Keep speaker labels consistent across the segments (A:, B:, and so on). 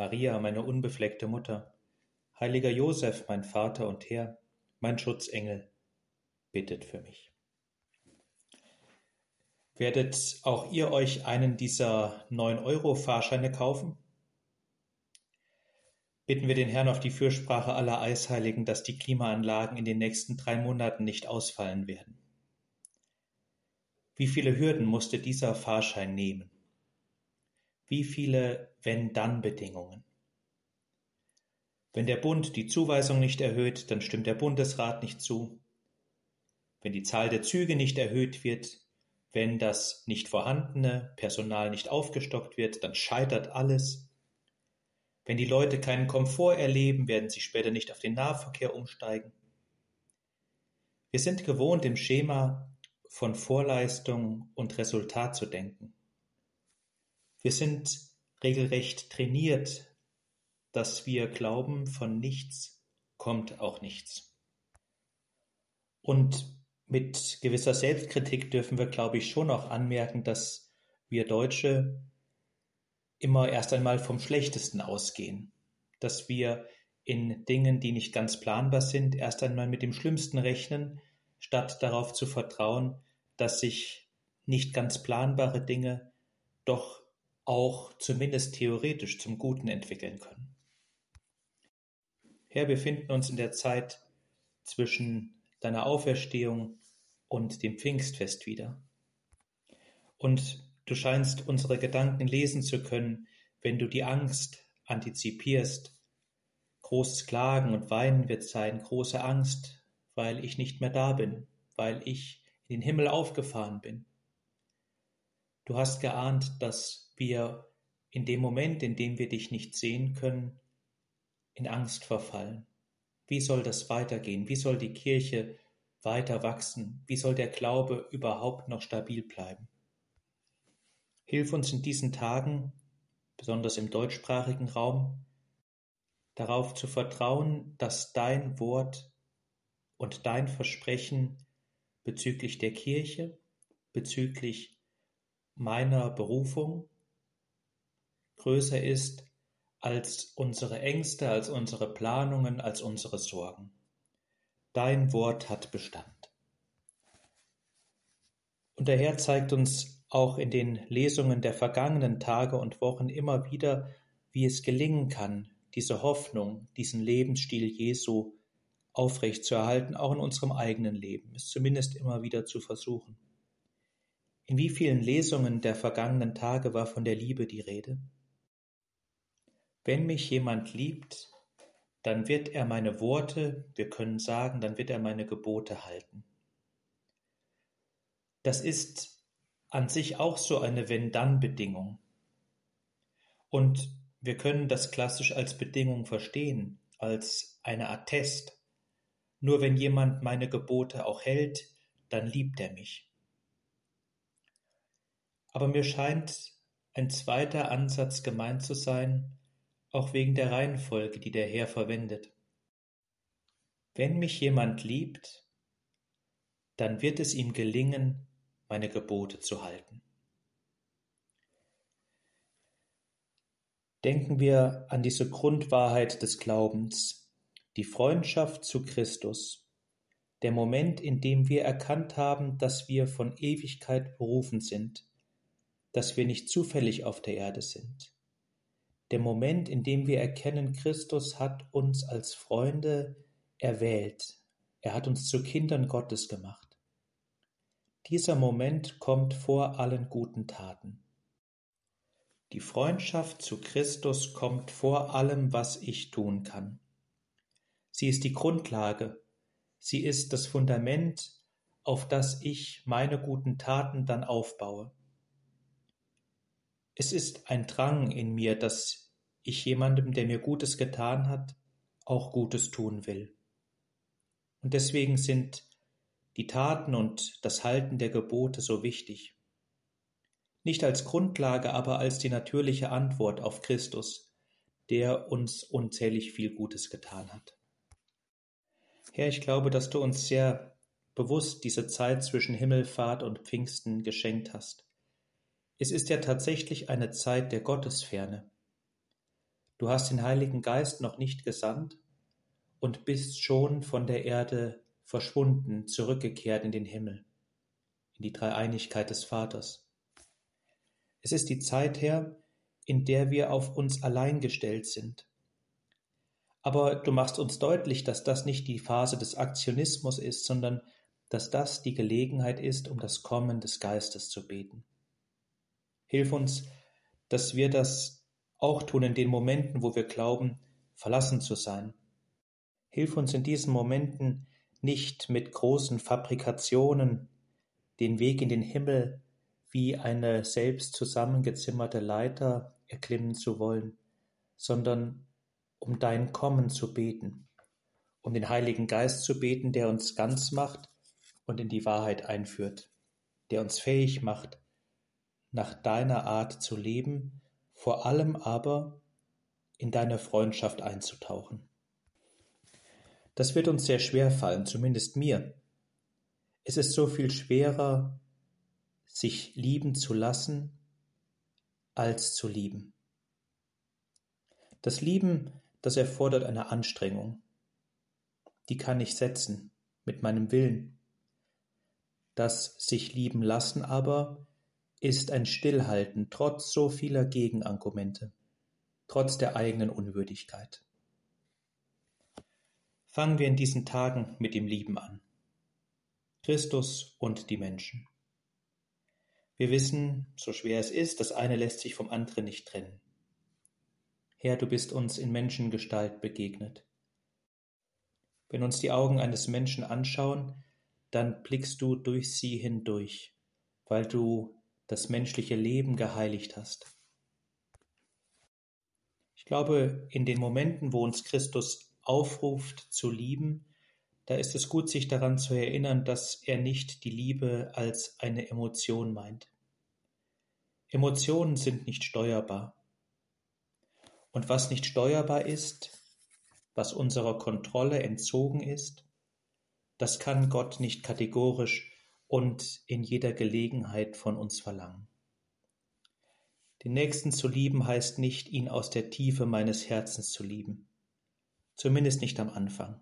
A: Maria, meine unbefleckte Mutter, heiliger Josef, mein Vater und Herr, mein Schutzengel, bittet für mich. Werdet auch ihr euch einen dieser 9-Euro-Fahrscheine kaufen? Bitten wir den Herrn auf die Fürsprache aller Eisheiligen, dass die Klimaanlagen in den nächsten drei Monaten nicht ausfallen werden. Wie viele Hürden musste dieser Fahrschein nehmen? Wie viele Wenn-Dann-Bedingungen? Wenn der Bund die Zuweisung nicht erhöht, dann stimmt der Bundesrat nicht zu. Wenn die Zahl der Züge nicht erhöht wird, wenn das nicht vorhandene Personal nicht aufgestockt wird, dann scheitert alles. Wenn die Leute keinen Komfort erleben, werden sie später nicht auf den Nahverkehr umsteigen. Wir sind gewohnt, im Schema von Vorleistung und Resultat zu denken. Wir sind regelrecht trainiert, dass wir glauben, von nichts kommt auch nichts. Und mit gewisser Selbstkritik dürfen wir, glaube ich, schon auch anmerken, dass wir Deutsche immer erst einmal vom Schlechtesten ausgehen, dass wir in Dingen, die nicht ganz planbar sind, erst einmal mit dem Schlimmsten rechnen, statt darauf zu vertrauen, dass sich nicht ganz planbare Dinge doch auch zumindest theoretisch zum Guten entwickeln können. Herr, wir befinden uns in der Zeit zwischen deiner Auferstehung und dem Pfingstfest wieder. Und du scheinst unsere Gedanken lesen zu können, wenn du die Angst antizipierst. Großes Klagen und Weinen wird sein, große Angst, weil ich nicht mehr da bin, weil ich in den Himmel aufgefahren bin. Du hast geahnt, dass wir in dem Moment, in dem wir dich nicht sehen können, in Angst verfallen. Wie soll das weitergehen? Wie soll die Kirche weiter wachsen? Wie soll der Glaube überhaupt noch stabil bleiben? Hilf uns in diesen Tagen, besonders im deutschsprachigen Raum, darauf zu vertrauen, dass dein Wort und dein Versprechen bezüglich der Kirche, bezüglich meiner Berufung größer ist als unsere Ängste, als unsere Planungen, als unsere Sorgen. Dein Wort hat Bestand. Und der Herr zeigt uns auch in den Lesungen der vergangenen Tage und Wochen immer wieder, wie es gelingen kann, diese Hoffnung, diesen Lebensstil Jesu aufrechtzuerhalten, auch in unserem eigenen Leben, es zumindest immer wieder zu versuchen. In wie vielen Lesungen der vergangenen Tage war von der Liebe die Rede? Wenn mich jemand liebt, dann wird er meine Worte, wir können sagen, dann wird er meine Gebote halten. Das ist an sich auch so eine Wenn-Dann-Bedingung. Und wir können das klassisch als Bedingung verstehen, als eine Attest. Nur wenn jemand meine Gebote auch hält, dann liebt er mich. Aber mir scheint ein zweiter Ansatz gemeint zu sein, auch wegen der Reihenfolge, die der Herr verwendet. Wenn mich jemand liebt, dann wird es ihm gelingen, meine Gebote zu halten. Denken wir an diese Grundwahrheit des Glaubens, die Freundschaft zu Christus, der Moment, in dem wir erkannt haben, dass wir von Ewigkeit berufen sind, dass wir nicht zufällig auf der Erde sind, der Moment, in dem wir erkennen, Christus hat uns als Freunde erwählt. Er hat uns zu Kindern Gottes gemacht. Dieser Moment kommt vor allen guten Taten. Die Freundschaft zu Christus kommt vor allem, was ich tun kann. Sie ist die Grundlage, sie ist das Fundament, auf das ich meine guten Taten dann aufbaue. Es ist ein Drang in mir, dass ich jemandem, der mir Gutes getan hat, auch Gutes tun will. Und deswegen sind die Taten und das Halten der Gebote so wichtig. Nicht als Grundlage, aber als die natürliche Antwort auf Christus, der uns unzählig viel Gutes getan hat. Herr, ich glaube, dass du uns sehr bewusst diese Zeit zwischen Himmelfahrt und Pfingsten geschenkt hast. Es ist ja tatsächlich eine Zeit der Gottesferne. Du hast den Heiligen Geist noch nicht gesandt und bist schon von der Erde verschwunden, zurückgekehrt in den Himmel, in die Dreieinigkeit des Vaters. Es ist die Zeit her, in der wir auf uns allein gestellt sind. Aber du machst uns deutlich, dass das nicht die Phase des Aktionismus ist, sondern dass das die Gelegenheit ist, um das Kommen des Geistes zu beten. Hilf uns, dass wir das auch tun in den Momenten, wo wir glauben, verlassen zu sein. Hilf uns in diesen Momenten nicht mit großen Fabrikationen den Weg in den Himmel wie eine selbst zusammengezimmerte Leiter erklimmen zu wollen, sondern um dein Kommen zu beten, um den Heiligen Geist zu beten, der uns ganz macht und in die Wahrheit einführt, der uns fähig macht, nach deiner Art zu leben, vor allem aber in deine Freundschaft einzutauchen. Das wird uns sehr schwer fallen, zumindest mir. Es ist so viel schwerer, sich lieben zu lassen, als zu lieben. Das Lieben, das erfordert eine Anstrengung. Die kann ich setzen mit meinem Willen. Das sich lieben lassen aber ist ein Stillhalten trotz so vieler Gegenargumente, trotz der eigenen Unwürdigkeit. Fangen wir in diesen Tagen mit dem Lieben an. Christus und die Menschen. Wir wissen, so schwer es ist, das eine lässt sich vom anderen nicht trennen. Herr, du bist uns in Menschengestalt begegnet. Wenn uns die Augen eines Menschen anschauen, dann blickst du durch sie hindurch, weil du das menschliche Leben geheiligt hast. Ich glaube, in den Momenten, wo uns Christus aufruft zu lieben, da ist es gut, sich daran zu erinnern, dass er nicht die Liebe als eine Emotion meint. Emotionen sind nicht steuerbar. Und was nicht steuerbar ist, was unserer Kontrolle entzogen ist, das kann Gott nicht kategorisch und in jeder Gelegenheit von uns verlangen. Den Nächsten zu lieben heißt nicht, ihn aus der Tiefe meines Herzens zu lieben, zumindest nicht am Anfang.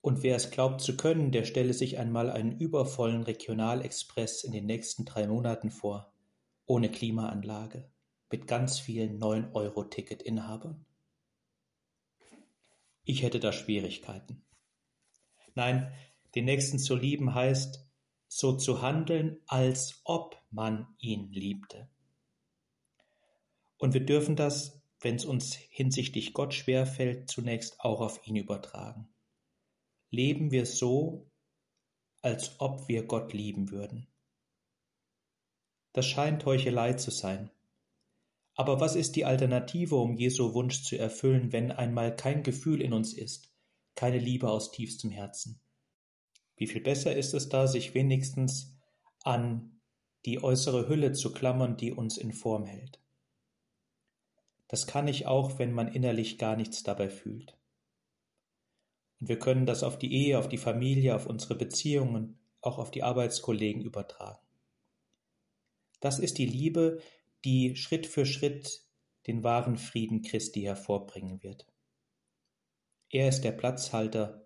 A: Und wer es glaubt zu können, der stelle sich einmal einen übervollen Regionalexpress in den nächsten drei Monaten vor, ohne Klimaanlage, mit ganz vielen 9-Euro-Ticket-Inhabern. Ich hätte da Schwierigkeiten. Nein, den Nächsten zu lieben heißt, so zu handeln, als ob man ihn liebte. Und wir dürfen das, wenn es uns hinsichtlich Gott schwerfällt, zunächst auch auf ihn übertragen. Leben wir so, als ob wir Gott lieben würden. Das scheint Heuchelei zu sein. Aber was ist die Alternative, um Jesu Wunsch zu erfüllen, wenn einmal kein Gefühl in uns ist, keine Liebe aus tiefstem Herzen? Wie viel besser ist es da, sich wenigstens an die äußere Hülle zu klammern, die uns in Form hält. Das kann ich auch, wenn man innerlich gar nichts dabei fühlt. Und wir können das auf die Ehe, auf die Familie, auf unsere Beziehungen, auch auf die Arbeitskollegen übertragen. Das ist die Liebe, die Schritt für Schritt den wahren Frieden Christi hervorbringen wird. Er ist der Platzhalter